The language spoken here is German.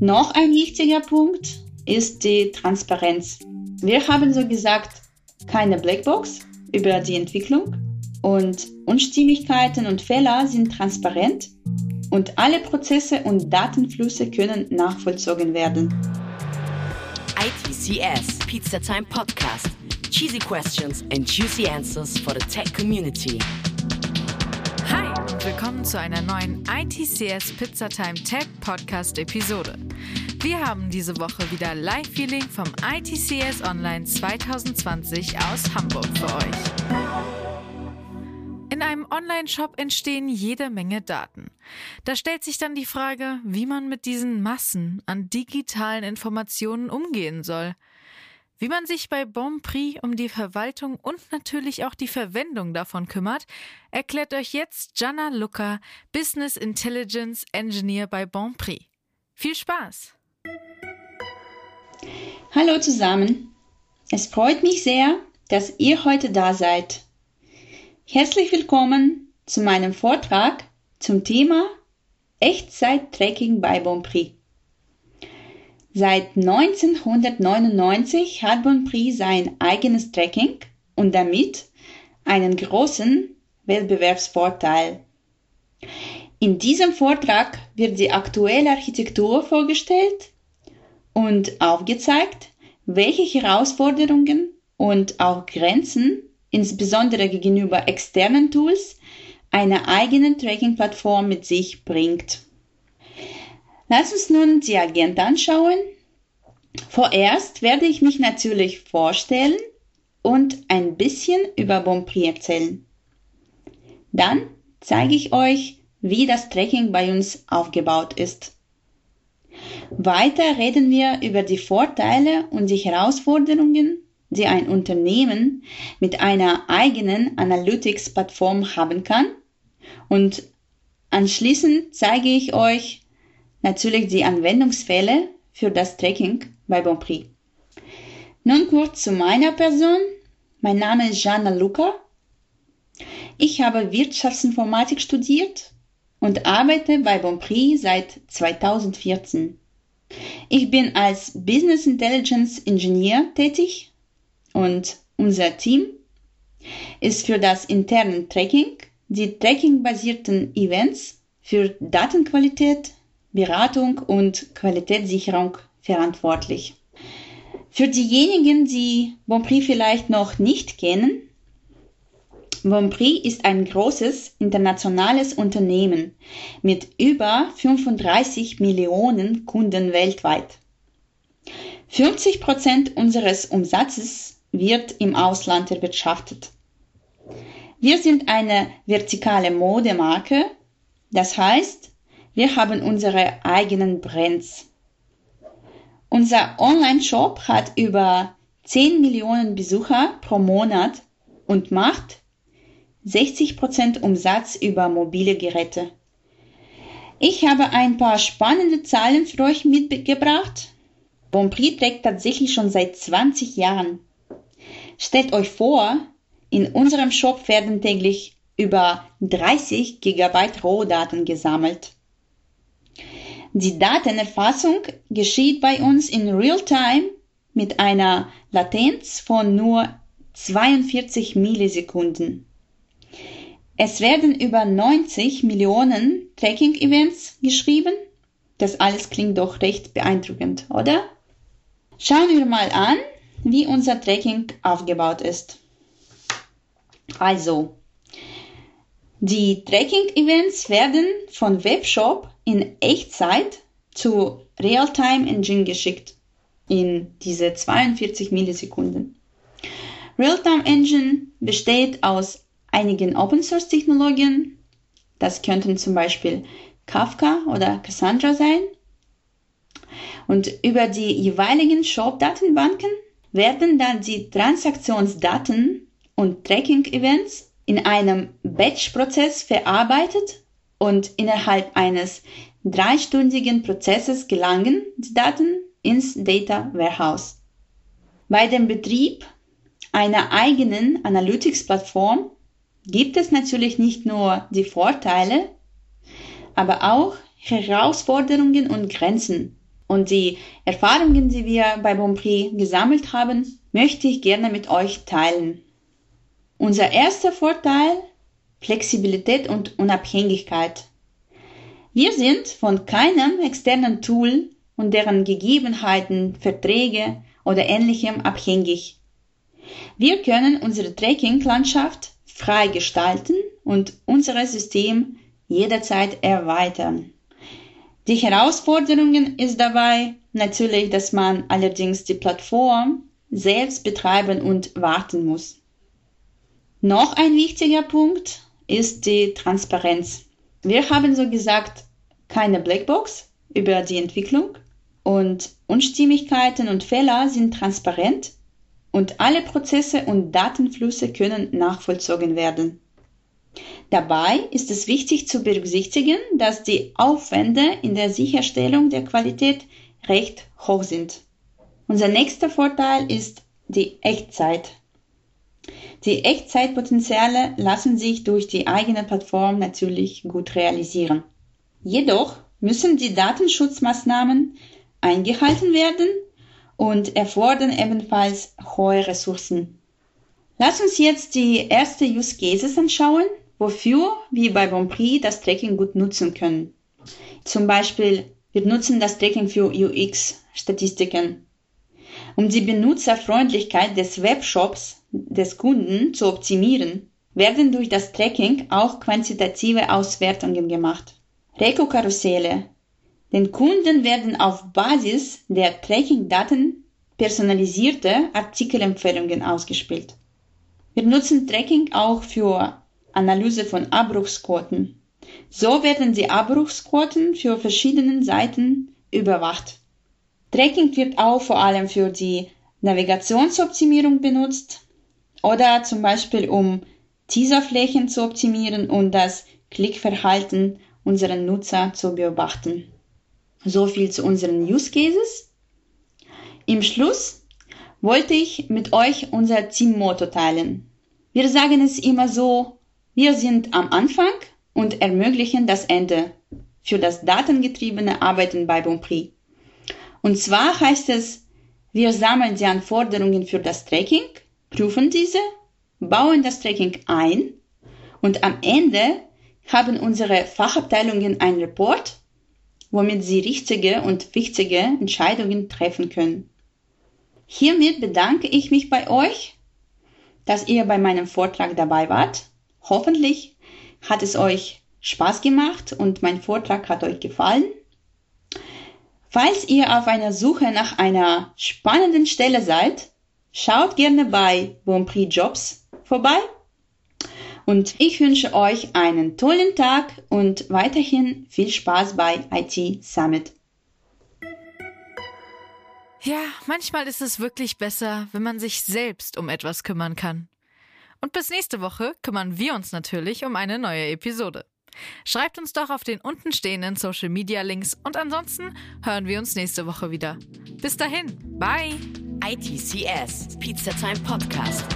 Noch ein wichtiger Punkt ist die Transparenz. Wir haben so gesagt keine Blackbox über die Entwicklung und Unstimmigkeiten und Fehler sind transparent und alle Prozesse und Datenflüsse können nachvollzogen werden. ITCS Pizza Time Podcast. Cheesy questions and juicy answers for the tech community. Willkommen zu einer neuen ITCS Pizza Time Tech Podcast Episode. Wir haben diese Woche wieder Live-Feeling vom ITCS Online 2020 aus Hamburg für euch. In einem Online-Shop entstehen jede Menge Daten. Da stellt sich dann die Frage, wie man mit diesen Massen an digitalen Informationen umgehen soll. Wie man sich bei Bonprix um die Verwaltung und natürlich auch die Verwendung davon kümmert, erklärt euch jetzt Jana Luca, Business Intelligence Engineer bei Bonprix. Viel Spaß! Hallo zusammen. Es freut mich sehr, dass ihr heute da seid. Herzlich willkommen zu meinem Vortrag zum Thema Echtzeit-Tracking bei Bonprix. Seit 1999 hat Bonprix sein eigenes Tracking und damit einen großen Wettbewerbsvorteil. In diesem Vortrag wird die aktuelle Architektur vorgestellt und aufgezeigt, welche Herausforderungen und auch Grenzen insbesondere gegenüber externen Tools, eine eigene Tracking-Plattform mit sich bringt. Lass uns nun die Agenda anschauen. Vorerst werde ich mich natürlich vorstellen und ein bisschen über Bonprix erzählen. Dann zeige ich euch, wie das Tracking bei uns aufgebaut ist. Weiter reden wir über die Vorteile und die Herausforderungen die ein Unternehmen mit einer eigenen Analytics-Plattform haben kann. Und anschließend zeige ich euch natürlich die Anwendungsfälle für das Tracking bei Bonprix. Nun kurz zu meiner Person. Mein Name ist Jana Luca. Ich habe Wirtschaftsinformatik studiert und arbeite bei Bonprix seit 2014. Ich bin als Business Intelligence Engineer tätig und unser Team ist für das interne Tracking, die Tracking-basierten Events für Datenqualität, Beratung und Qualitätssicherung verantwortlich. Für diejenigen, die Bonprix vielleicht noch nicht kennen, Bonprix ist ein großes internationales Unternehmen mit über 35 Millionen Kunden weltweit. 50 Prozent unseres Umsatzes wird im Ausland erwirtschaftet. Wir sind eine vertikale Modemarke, das heißt, wir haben unsere eigenen Brands. Unser Online-Shop hat über 10 Millionen Besucher pro Monat und macht 60% Umsatz über mobile Geräte. Ich habe ein paar spannende Zahlen für euch mitgebracht. Bonprix trägt tatsächlich schon seit 20 Jahren Stellt euch vor, in unserem Shop werden täglich über 30 GB Rohdaten gesammelt. Die Datenerfassung geschieht bei uns in Realtime mit einer Latenz von nur 42 Millisekunden. Es werden über 90 Millionen Tracking-Events geschrieben. Das alles klingt doch recht beeindruckend, oder? Schauen wir mal an, wie unser Tracking aufgebaut ist. Also, die Tracking-Events werden von Webshop in Echtzeit zu Realtime Engine geschickt in diese 42 Millisekunden. Realtime Engine besteht aus einigen Open Source Technologien. Das könnten zum Beispiel Kafka oder Cassandra sein. Und über die jeweiligen Shop-Datenbanken werden dann die Transaktionsdaten und Tracking-Events in einem Batch-Prozess verarbeitet und innerhalb eines dreistündigen Prozesses gelangen die Daten ins Data Warehouse. Bei dem Betrieb einer eigenen Analytics-Plattform gibt es natürlich nicht nur die Vorteile, aber auch Herausforderungen und Grenzen. Und die Erfahrungen, die wir bei Bonprix gesammelt haben, möchte ich gerne mit euch teilen. Unser erster Vorteil, Flexibilität und Unabhängigkeit. Wir sind von keinem externen Tool und deren Gegebenheiten, Verträge oder ähnlichem abhängig. Wir können unsere Tracking-Landschaft frei gestalten und unser System jederzeit erweitern. Die Herausforderung ist dabei natürlich, dass man allerdings die Plattform selbst betreiben und warten muss. Noch ein wichtiger Punkt ist die Transparenz. Wir haben so gesagt keine Blackbox über die Entwicklung und Unstimmigkeiten und Fehler sind transparent und alle Prozesse und Datenflüsse können nachvollzogen werden. Dabei ist es wichtig zu berücksichtigen, dass die Aufwände in der Sicherstellung der Qualität recht hoch sind. Unser nächster Vorteil ist die Echtzeit. Die Echtzeitpotenziale lassen sich durch die eigene Plattform natürlich gut realisieren. Jedoch müssen die Datenschutzmaßnahmen eingehalten werden und erfordern ebenfalls hohe Ressourcen. Lass uns jetzt die erste Use Cases anschauen, wofür wir bei Bonprix das Tracking gut nutzen können. Zum Beispiel, wir nutzen das Tracking für UX-Statistiken. Um die Benutzerfreundlichkeit des Webshops des Kunden zu optimieren, werden durch das Tracking auch quantitative Auswertungen gemacht. Reko-Karusselle. Den Kunden werden auf Basis der Tracking-Daten personalisierte Artikelempfehlungen ausgespielt. Wir nutzen Tracking auch für Analyse von Abbruchsquoten. So werden die Abbruchsquoten für verschiedene Seiten überwacht. Tracking wird auch vor allem für die Navigationsoptimierung benutzt oder zum Beispiel um Teaserflächen zu optimieren und das Klickverhalten unserer Nutzer zu beobachten. So viel zu unseren Use Cases. Im Schluss wollte ich mit euch unser Teammotto teilen. Wir sagen es immer so, wir sind am Anfang und ermöglichen das Ende für das datengetriebene Arbeiten bei Bonprix. Und zwar heißt es, wir sammeln die Anforderungen für das Tracking, prüfen diese, bauen das Tracking ein und am Ende haben unsere Fachabteilungen einen Report, womit sie richtige und wichtige Entscheidungen treffen können. Hiermit bedanke ich mich bei euch, dass ihr bei meinem Vortrag dabei wart Hoffentlich hat es euch Spaß gemacht und mein Vortrag hat euch gefallen. Falls ihr auf einer Suche nach einer spannenden Stelle seid, schaut gerne bei Bonprix Jobs vorbei. Und ich wünsche euch einen tollen Tag und weiterhin viel Spaß bei IT Summit. Ja, manchmal ist es wirklich besser, wenn man sich selbst um etwas kümmern kann. Und bis nächste Woche kümmern wir uns natürlich um eine neue Episode. Schreibt uns doch auf den untenstehenden Social Media Links und ansonsten hören wir uns nächste Woche wieder. Bis dahin, bye! ITCS, Pizza Time Podcast.